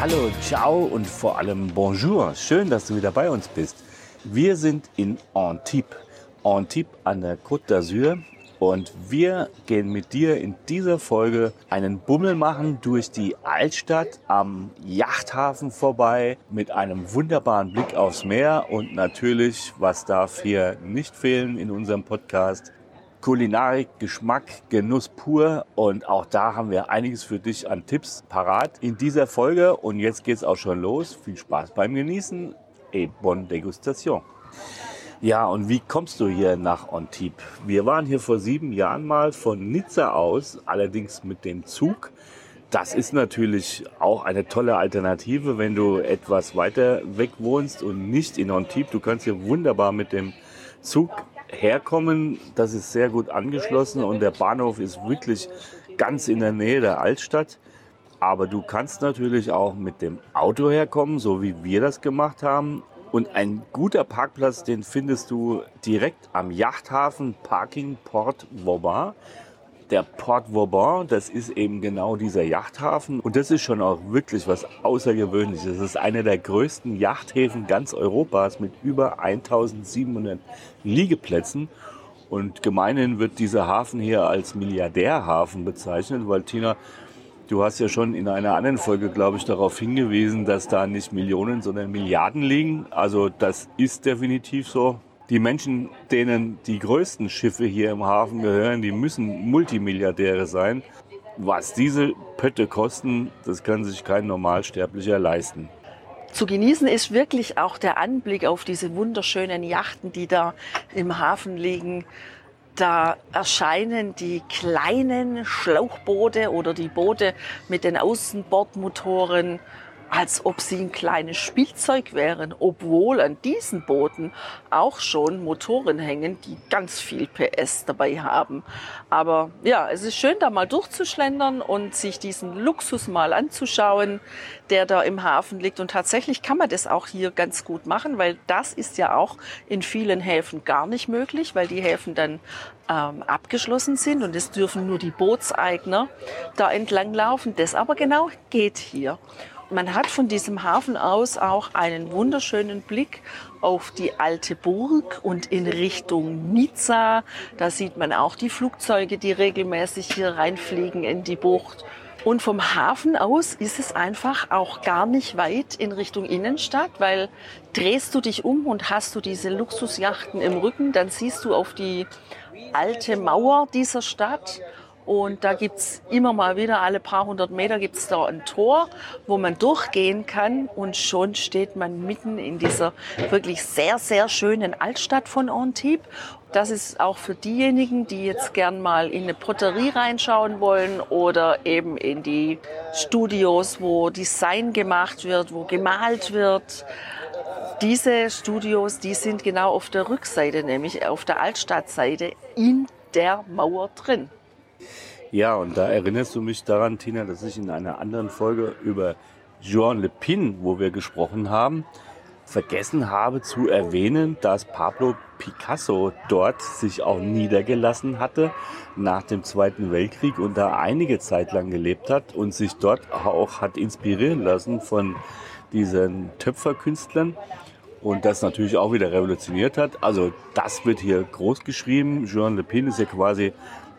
Hallo, ciao und vor allem bonjour. Schön, dass du wieder bei uns bist. Wir sind in Antibes. Antibes an der Côte d'Azur und wir gehen mit dir in dieser Folge einen Bummel machen durch die Altstadt am Yachthafen vorbei mit einem wunderbaren Blick aufs Meer und natürlich, was darf hier nicht fehlen in unserem Podcast, Kulinarik, Geschmack, Genuss pur und auch da haben wir einiges für dich an Tipps parat in dieser Folge und jetzt geht's auch schon los. Viel Spaß beim Genießen et bonne Degustation. Ja, und wie kommst du hier nach Antibes? Wir waren hier vor sieben Jahren mal von Nizza aus, allerdings mit dem Zug. Das ist natürlich auch eine tolle Alternative, wenn du etwas weiter weg wohnst und nicht in Antibes. Du kannst hier wunderbar mit dem Zug herkommen. Das ist sehr gut angeschlossen und der Bahnhof ist wirklich ganz in der Nähe der Altstadt. Aber du kannst natürlich auch mit dem Auto herkommen, so wie wir das gemacht haben. Und ein guter Parkplatz, den findest du direkt am Yachthafen Parking Port Vauban. Der Port Vauban, das ist eben genau dieser Yachthafen. Und das ist schon auch wirklich was Außergewöhnliches. Das ist einer der größten Yachthäfen ganz Europas mit über 1700 Liegeplätzen. Und gemeinhin wird dieser Hafen hier als Milliardärhafen bezeichnet, weil Tina, Du hast ja schon in einer anderen Folge, glaube ich, darauf hingewiesen, dass da nicht Millionen, sondern Milliarden liegen. Also das ist definitiv so. Die Menschen, denen die größten Schiffe hier im Hafen gehören, die müssen Multimilliardäre sein. Was diese Pötte kosten, das kann sich kein Normalsterblicher leisten. Zu genießen ist wirklich auch der Anblick auf diese wunderschönen Yachten, die da im Hafen liegen. Da erscheinen die kleinen Schlauchboote oder die Boote mit den Außenbordmotoren, als ob sie ein kleines Spielzeug wären, obwohl an diesen Booten auch schon Motoren hängen, die ganz viel PS dabei haben. Aber ja, es ist schön, da mal durchzuschlendern und sich diesen Luxus mal anzuschauen, der da im Hafen liegt. Und tatsächlich kann man das auch hier ganz gut machen, weil das ist ja auch in vielen Häfen gar nicht möglich, weil die Häfen dann ähm, abgeschlossen sind und es dürfen nur die Bootseigner da entlang laufen. Das aber genau geht hier. Man hat von diesem Hafen aus auch einen wunderschönen Blick auf die alte Burg und in Richtung Nizza. Da sieht man auch die Flugzeuge, die regelmäßig hier reinfliegen in die Bucht. Und vom Hafen aus ist es einfach auch gar nicht weit in Richtung Innenstadt, weil drehst du dich um und hast du diese Luxusjachten im Rücken, dann siehst du auf die alte Mauer dieser Stadt und da gibt's immer mal wieder, alle paar hundert Meter gibt's da ein Tor, wo man durchgehen kann. Und schon steht man mitten in dieser wirklich sehr, sehr schönen Altstadt von Antibes. Das ist auch für diejenigen, die jetzt gern mal in eine Poterie reinschauen wollen oder eben in die Studios, wo Design gemacht wird, wo gemalt wird. Diese Studios, die sind genau auf der Rückseite, nämlich auf der Altstadtseite in der Mauer drin. Ja, und da erinnerst du mich daran, Tina, dass ich in einer anderen Folge über Jean Le Pin, wo wir gesprochen haben, vergessen habe zu erwähnen, dass Pablo Picasso dort sich auch niedergelassen hatte nach dem Zweiten Weltkrieg und da einige Zeit lang gelebt hat und sich dort auch hat inspirieren lassen von diesen Töpferkünstlern und das natürlich auch wieder revolutioniert hat. Also das wird hier groß geschrieben. Jean Le Pin ist ja quasi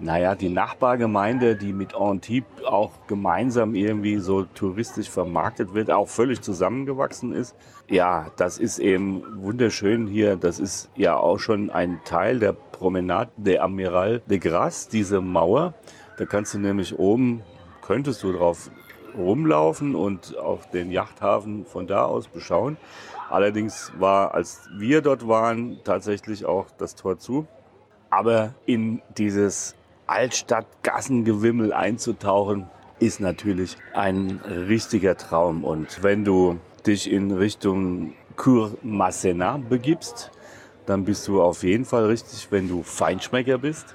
naja, die Nachbargemeinde, die mit Antibes auch gemeinsam irgendwie so touristisch vermarktet wird, auch völlig zusammengewachsen ist. Ja, das ist eben wunderschön hier. Das ist ja auch schon ein Teil der Promenade de Amiral de Grasse, diese Mauer. Da kannst du nämlich oben, könntest du drauf rumlaufen und auch den Yachthafen von da aus beschauen. Allerdings war, als wir dort waren, tatsächlich auch das Tor zu. Aber in dieses Altstadt-Gassengewimmel einzutauchen, ist natürlich ein richtiger Traum. Und wenn du dich in Richtung Cour Masséna begibst, dann bist du auf jeden Fall richtig, wenn du Feinschmecker bist.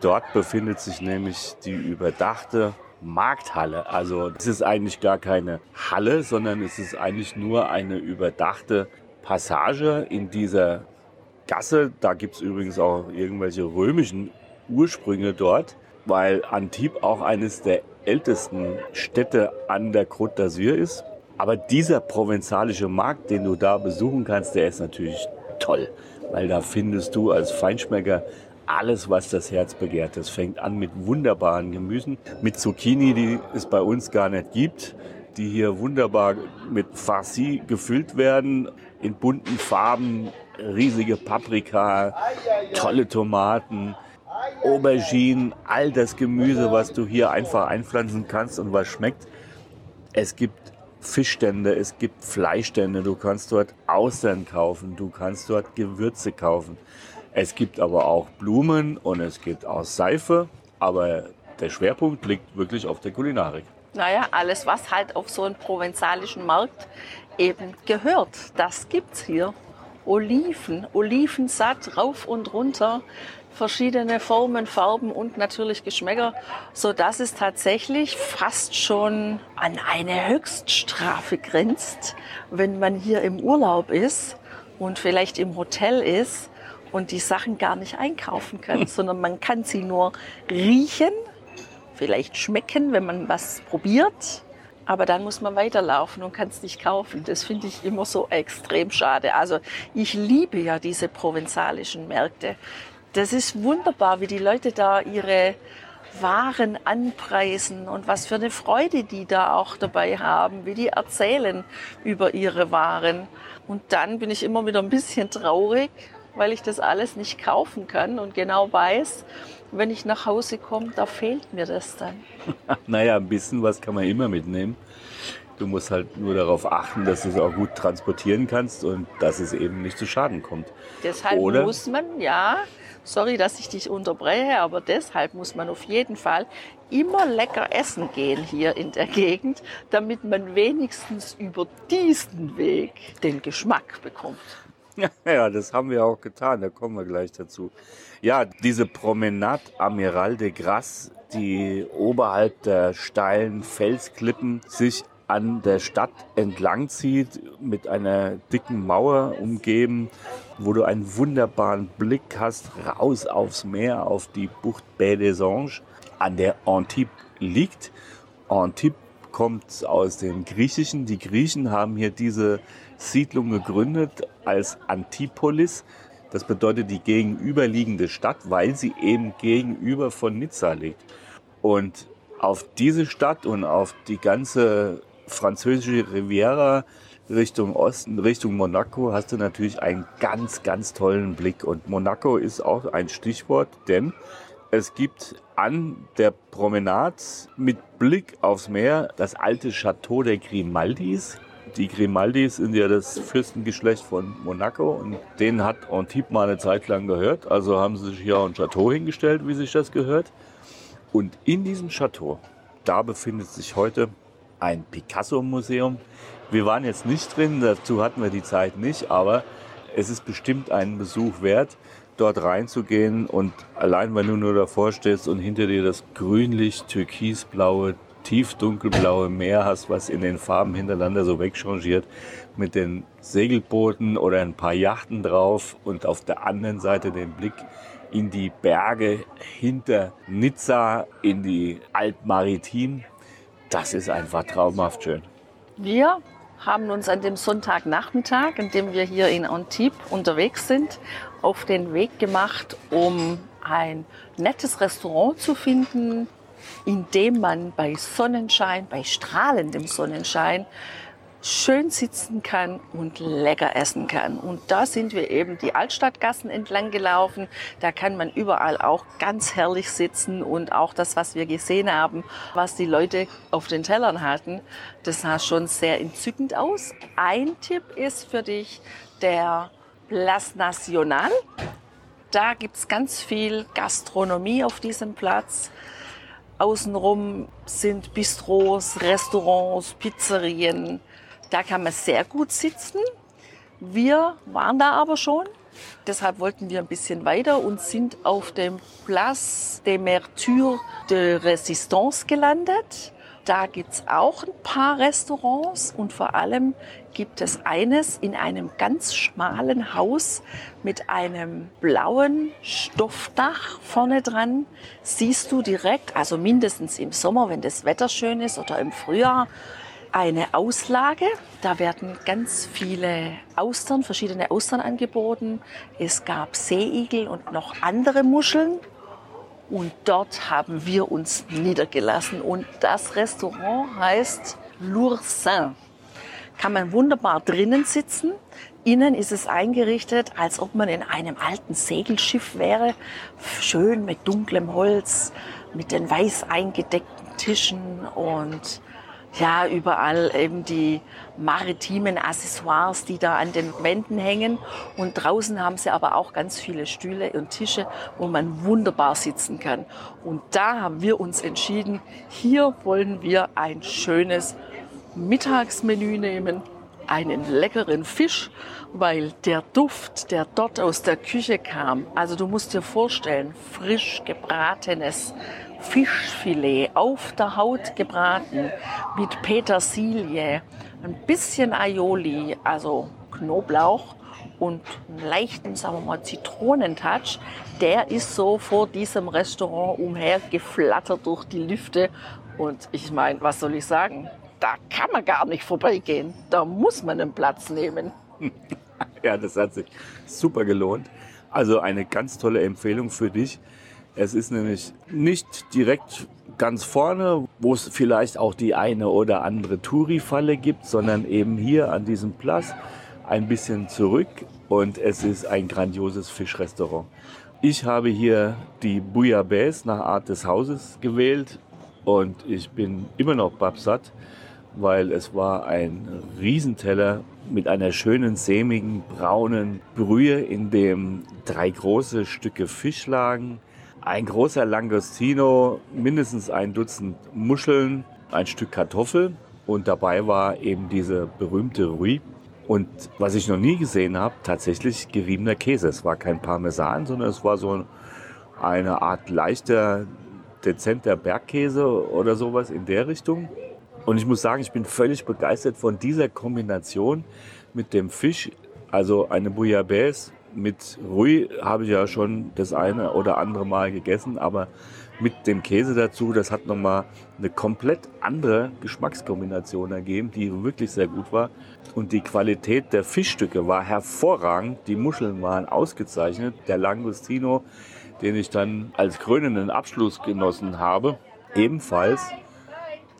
Dort befindet sich nämlich die überdachte Markthalle. Also es ist eigentlich gar keine Halle, sondern es ist eigentlich nur eine überdachte Passage in dieser Gasse. Da gibt es übrigens auch irgendwelche römischen Ursprünge dort, weil Antibes auch eines der ältesten Städte an der Côte d'Azur ist. Aber dieser provenzalische Markt, den du da besuchen kannst, der ist natürlich toll, weil da findest du als Feinschmecker alles, was das Herz begehrt. Das fängt an mit wunderbaren Gemüsen, mit Zucchini, die es bei uns gar nicht gibt, die hier wunderbar mit Farci gefüllt werden, in bunten Farben, riesige Paprika, tolle Tomaten, Auberginen, all das Gemüse, was du hier einfach einpflanzen kannst und was schmeckt. Es gibt Fischstände, es gibt Fleischstände, du kannst dort Austern kaufen, du kannst dort Gewürze kaufen. Es gibt aber auch Blumen und es gibt auch Seife, aber der Schwerpunkt liegt wirklich auf der Kulinarik. Naja, alles, was halt auf so einen provenzalischen Markt eben gehört, das gibt's hier. Oliven, Olivensatt rauf und runter, verschiedene Formen, Farben und natürlich Geschmäcker, so dass es tatsächlich fast schon an eine Höchststrafe grenzt, wenn man hier im Urlaub ist und vielleicht im Hotel ist und die Sachen gar nicht einkaufen kann, sondern man kann sie nur riechen, vielleicht schmecken, wenn man was probiert. Aber dann muss man weiterlaufen und kann es nicht kaufen. Das finde ich immer so extrem schade. Also ich liebe ja diese provenzalischen Märkte. Das ist wunderbar, wie die Leute da ihre waren anpreisen und was für eine Freude die da auch dabei haben, wie die erzählen über ihre Waren. Und dann bin ich immer wieder ein bisschen traurig, weil ich das alles nicht kaufen kann und genau weiß, wenn ich nach Hause komme, da fehlt mir das dann. naja, ein bisschen was kann man immer mitnehmen. Du musst halt nur darauf achten, dass du es auch gut transportieren kannst und dass es eben nicht zu Schaden kommt. Deshalb Oder muss man, ja, sorry, dass ich dich unterbreche, aber deshalb muss man auf jeden Fall immer lecker essen gehen hier in der Gegend, damit man wenigstens über diesen Weg den Geschmack bekommt. Ja, das haben wir auch getan, da kommen wir gleich dazu. Ja, diese Promenade Amiral de Grasse, die oberhalb der steilen Felsklippen sich an der Stadt entlang zieht, mit einer dicken Mauer umgeben, wo du einen wunderbaren Blick hast, raus aufs Meer, auf die Bucht Baie des Anges, an der Antibes liegt. Antibes kommt aus dem Griechischen. Die Griechen haben hier diese Siedlung gegründet als Antipolis. Das bedeutet die gegenüberliegende Stadt, weil sie eben gegenüber von Nizza liegt. Und auf diese Stadt und auf die ganze französische Riviera Richtung Osten, Richtung Monaco hast du natürlich einen ganz, ganz tollen Blick. Und Monaco ist auch ein Stichwort, denn es gibt an der Promenade mit Blick aufs Meer das alte Chateau der Grimaldis. Die Grimaldis sind ja das Fürstengeschlecht von Monaco und denen hat Antibes mal eine Zeit lang gehört. Also haben sie sich hier ein Chateau hingestellt, wie sich das gehört. Und in diesem Chateau, da befindet sich heute ein Picasso-Museum. Wir waren jetzt nicht drin, dazu hatten wir die Zeit nicht, aber es ist bestimmt einen Besuch wert, dort reinzugehen und allein wenn du nur davor stehst und hinter dir das grünlich türkisblaue tiefdunkelblaue Meer hast, was in den Farben hintereinander so wegchangiert, mit den Segelbooten oder ein paar Yachten drauf und auf der anderen Seite den Blick in die Berge hinter Nizza, in die Alp Maritim. Das ist einfach traumhaft schön. Wir haben uns an dem Sonntagnachmittag, an dem wir hier in Antibes unterwegs sind, auf den Weg gemacht, um ein nettes Restaurant zu finden, in dem man bei Sonnenschein, bei strahlendem Sonnenschein, schön sitzen kann und lecker essen kann. Und da sind wir eben die Altstadtgassen entlang gelaufen. Da kann man überall auch ganz herrlich sitzen und auch das, was wir gesehen haben, was die Leute auf den Tellern hatten, das sah schon sehr entzückend aus. Ein Tipp ist für dich der Place National. Da gibt es ganz viel Gastronomie auf diesem Platz. Außenrum sind Bistros, Restaurants, Pizzerien. Da kann man sehr gut sitzen. Wir waren da aber schon. Deshalb wollten wir ein bisschen weiter und sind auf dem Place des Mertures de Résistance gelandet. Da gibt es auch ein paar Restaurants und vor allem gibt es eines in einem ganz schmalen Haus mit einem blauen Stoffdach vorne dran. Siehst du direkt, also mindestens im Sommer, wenn das Wetter schön ist oder im Frühjahr, eine Auslage. Da werden ganz viele Austern, verschiedene Austern angeboten. Es gab Seeigel und noch andere Muscheln. Und dort haben wir uns niedergelassen. Und das Restaurant heißt L'Oursin. Kann man wunderbar drinnen sitzen. Innen ist es eingerichtet, als ob man in einem alten Segelschiff wäre. Schön mit dunklem Holz, mit den weiß eingedeckten Tischen und ja, überall eben die maritimen Accessoires, die da an den Wänden hängen. Und draußen haben sie aber auch ganz viele Stühle und Tische, wo man wunderbar sitzen kann. Und da haben wir uns entschieden, hier wollen wir ein schönes Mittagsmenü nehmen, einen leckeren Fisch, weil der Duft, der dort aus der Küche kam, also du musst dir vorstellen, frisch gebratenes Fischfilet auf der Haut gebraten mit Petersilie, ein bisschen Aioli, also Knoblauch und einen leichten, sagen wir mal, Zitronentouch. Der ist so vor diesem Restaurant umhergeflattert durch die Lüfte. Und ich meine, was soll ich sagen? Da kann man gar nicht vorbeigehen. Da muss man einen Platz nehmen. Ja, das hat sich super gelohnt. Also eine ganz tolle Empfehlung für dich. Es ist nämlich nicht direkt ganz vorne, wo es vielleicht auch die eine oder andere Touri-Falle gibt, sondern eben hier an diesem Platz ein bisschen zurück. Und es ist ein grandioses Fischrestaurant. Ich habe hier die Bouillabaisse nach Art des Hauses gewählt. Und ich bin immer noch babsatt, weil es war ein Riesenteller mit einer schönen, sämigen, braunen Brühe, in dem drei große Stücke Fisch lagen, ein großer Langostino, mindestens ein Dutzend Muscheln, ein Stück Kartoffel und dabei war eben diese berühmte Rui. Und was ich noch nie gesehen habe, tatsächlich geriebener Käse. Es war kein Parmesan, sondern es war so eine Art leichter, dezenter Bergkäse oder sowas in der Richtung. Und ich muss sagen, ich bin völlig begeistert von dieser Kombination mit dem Fisch. Also eine Bouillabaisse mit Rui habe ich ja schon das eine oder andere Mal gegessen, aber mit dem Käse dazu, das hat nochmal eine komplett andere Geschmackskombination ergeben, die wirklich sehr gut war. Und die Qualität der Fischstücke war hervorragend. Die Muscheln waren ausgezeichnet. Der Langostino, den ich dann als krönenden Abschluss genossen habe, ebenfalls.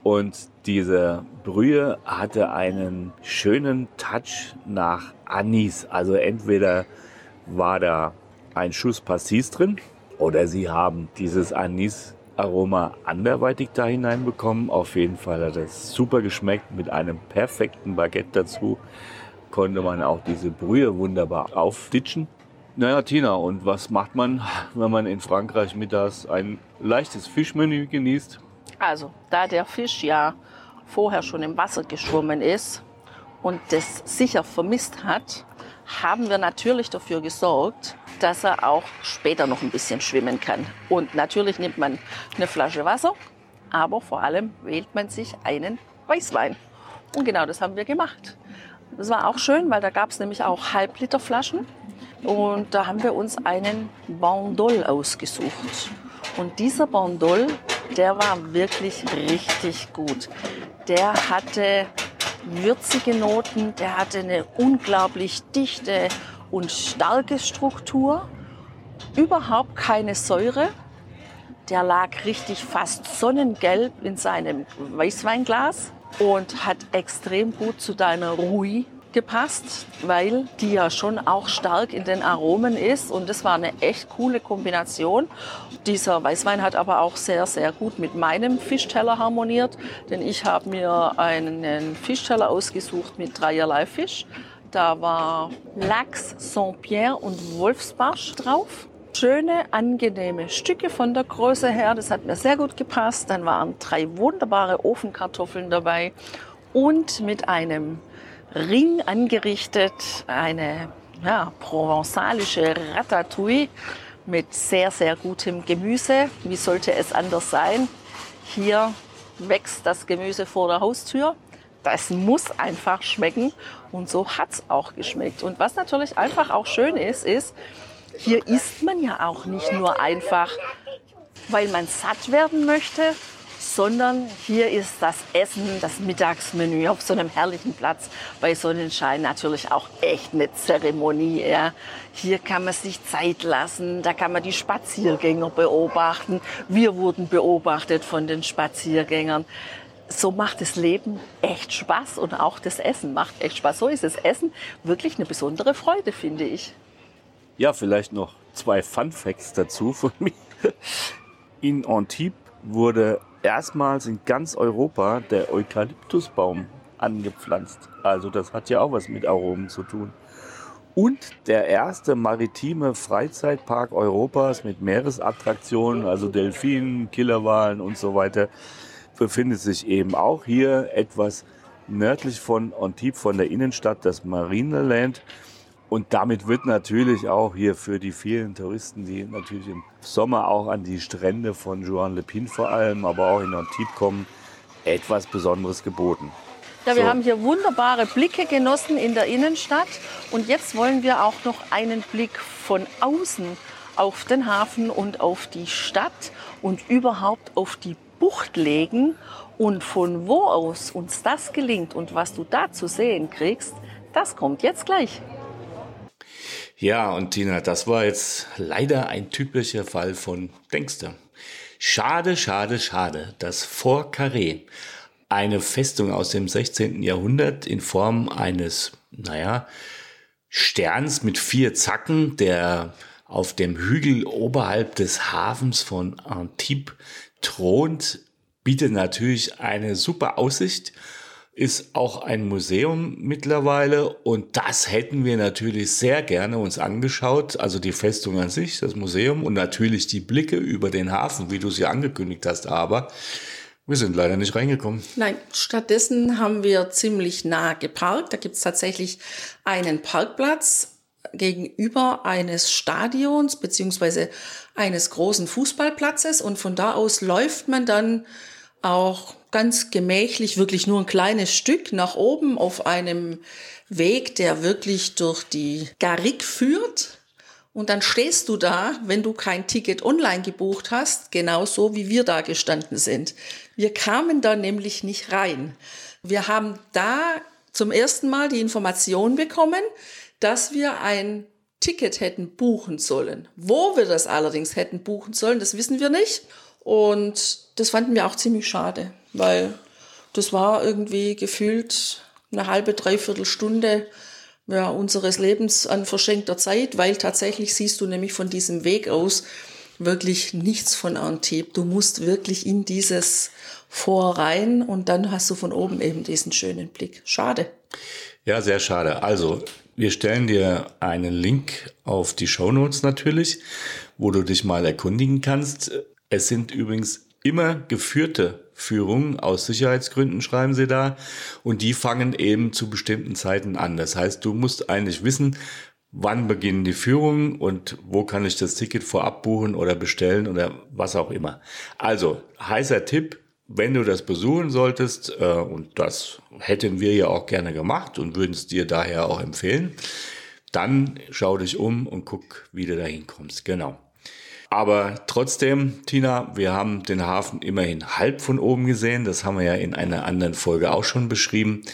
Und diese Brühe hatte einen schönen Touch nach Anis. Also entweder war da ein Schuss Pastis drin oder sie haben dieses Anis-Aroma anderweitig da hineinbekommen. Auf jeden Fall hat es super geschmeckt mit einem perfekten Baguette dazu. Konnte man auch diese Brühe wunderbar aufditschen. Naja, Tina, und was macht man, wenn man in Frankreich mittags ein leichtes Fischmenü genießt? Also, da der Fisch ja vorher schon im Wasser geschwommen ist und das sicher vermisst hat, haben wir natürlich dafür gesorgt, dass er auch später noch ein bisschen schwimmen kann. Und natürlich nimmt man eine Flasche Wasser, aber vor allem wählt man sich einen Weißwein. Und genau das haben wir gemacht. Das war auch schön, weil da gab es nämlich auch Halbliterflaschen. Und da haben wir uns einen Bandol ausgesucht. Und dieser Bandol, der war wirklich richtig gut. Der hatte würzige Noten, der hatte eine unglaublich dichte und starke Struktur, überhaupt keine Säure. Der lag richtig fast sonnengelb in seinem Weißweinglas und hat extrem gut zu deiner Rui gepasst, weil die ja schon auch stark in den Aromen ist und das war eine echt coole Kombination. Dieser Weißwein hat aber auch sehr, sehr gut mit meinem Fischteller harmoniert, denn ich habe mir einen Fischteller ausgesucht mit dreierlei Fisch. Da war Lachs, Saint-Pierre und Wolfsbarsch drauf. Schöne, angenehme Stücke von der Größe her, das hat mir sehr gut gepasst. Dann waren drei wunderbare Ofenkartoffeln dabei und mit einem Ring angerichtet, eine ja, provenzalische Ratatouille mit sehr, sehr gutem Gemüse. Wie sollte es anders sein? Hier wächst das Gemüse vor der Haustür. Das muss einfach schmecken und so hat es auch geschmeckt. Und was natürlich einfach auch schön ist, ist, hier isst man ja auch nicht nur einfach, weil man satt werden möchte, sondern hier ist das Essen, das Mittagsmenü auf so einem herrlichen Platz bei Sonnenschein natürlich auch echt eine Zeremonie. Ja. Hier kann man sich Zeit lassen, da kann man die Spaziergänger beobachten. Wir wurden beobachtet von den Spaziergängern. So macht das Leben echt Spaß und auch das Essen macht echt Spaß. So ist das Essen wirklich eine besondere Freude, finde ich. Ja, vielleicht noch zwei Fun Facts dazu von mir. In Antibes wurde erstmals in ganz Europa der Eukalyptusbaum angepflanzt. Also das hat ja auch was mit Aromen zu tun. Und der erste maritime Freizeitpark Europas mit Meeresattraktionen, also Delfinen, Killerwalen und so weiter, befindet sich eben auch hier etwas nördlich von Antibes, von der Innenstadt, das Marineland. Und damit wird natürlich auch hier für die vielen Touristen, die natürlich im Sommer auch an die Strände von Juan Lepin vor allem, aber auch in Antibes kommen, etwas Besonderes geboten. Ja, wir so. haben hier wunderbare Blicke genossen in der Innenstadt und jetzt wollen wir auch noch einen Blick von außen auf den Hafen und auf die Stadt und überhaupt auf die Bucht legen. Und von wo aus uns das gelingt und was du da zu sehen kriegst, das kommt jetzt gleich. Ja, und Tina, das war jetzt leider ein typischer Fall von Denkster. Schade, schade, schade, dass Fort Carré, eine Festung aus dem 16. Jahrhundert in Form eines, naja, Sterns mit vier Zacken, der auf dem Hügel oberhalb des Hafens von Antibes thront, bietet natürlich eine super Aussicht ist auch ein Museum mittlerweile und das hätten wir natürlich sehr gerne uns angeschaut. Also die Festung an sich, das Museum und natürlich die Blicke über den Hafen, wie du sie angekündigt hast. Aber wir sind leider nicht reingekommen. Nein, stattdessen haben wir ziemlich nah geparkt. Da gibt es tatsächlich einen Parkplatz gegenüber eines Stadions beziehungsweise eines großen Fußballplatzes und von da aus läuft man dann auch ganz gemächlich, wirklich nur ein kleines Stück nach oben auf einem Weg, der wirklich durch die Garrigue führt. Und dann stehst du da, wenn du kein Ticket online gebucht hast, genauso wie wir da gestanden sind. Wir kamen da nämlich nicht rein. Wir haben da zum ersten Mal die Information bekommen, dass wir ein Ticket hätten buchen sollen. Wo wir das allerdings hätten buchen sollen, das wissen wir nicht. Und das fanden wir auch ziemlich schade, weil das war irgendwie gefühlt eine halbe, dreiviertel Stunde ja, unseres Lebens an verschenkter Zeit, weil tatsächlich siehst du nämlich von diesem Weg aus wirklich nichts von Antibes. Du musst wirklich in dieses Vor rein und dann hast du von oben eben diesen schönen Blick. Schade. Ja, sehr schade. Also, wir stellen dir einen Link auf die Show Notes natürlich, wo du dich mal erkundigen kannst. Es sind übrigens immer geführte Führungen aus Sicherheitsgründen, schreiben sie da. Und die fangen eben zu bestimmten Zeiten an. Das heißt, du musst eigentlich wissen, wann beginnen die Führungen und wo kann ich das Ticket vorab buchen oder bestellen oder was auch immer. Also, heißer Tipp, wenn du das besuchen solltest, äh, und das hätten wir ja auch gerne gemacht und würden es dir daher auch empfehlen, dann schau dich um und guck, wie du da hinkommst. Genau. Aber trotzdem, Tina, wir haben den Hafen immerhin halb von oben gesehen. Das haben wir ja in einer anderen Folge auch schon beschrieben.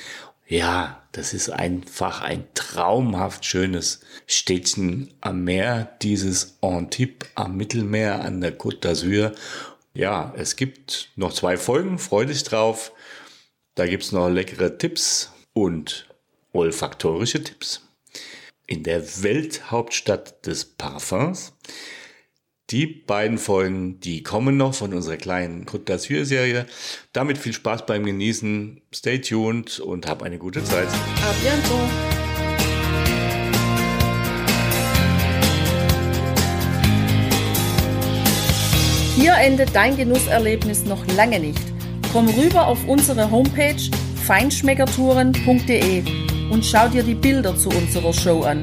Ja, das ist einfach ein traumhaft schönes Städtchen am Meer, dieses Antibes am Mittelmeer an der Côte d'Azur. Ja, es gibt noch zwei Folgen, freu dich drauf. Da gibt's noch leckere Tipps und olfaktorische Tipps. In der Welthauptstadt des Parfums die beiden Folgen, die kommen noch von unserer kleinen Côte d'Azur-Serie. Damit viel Spaß beim Genießen. Stay tuned und hab eine gute Zeit. A bientôt. Hier endet dein Genusserlebnis noch lange nicht. Komm rüber auf unsere Homepage feinschmeckertouren.de und schau dir die Bilder zu unserer Show an.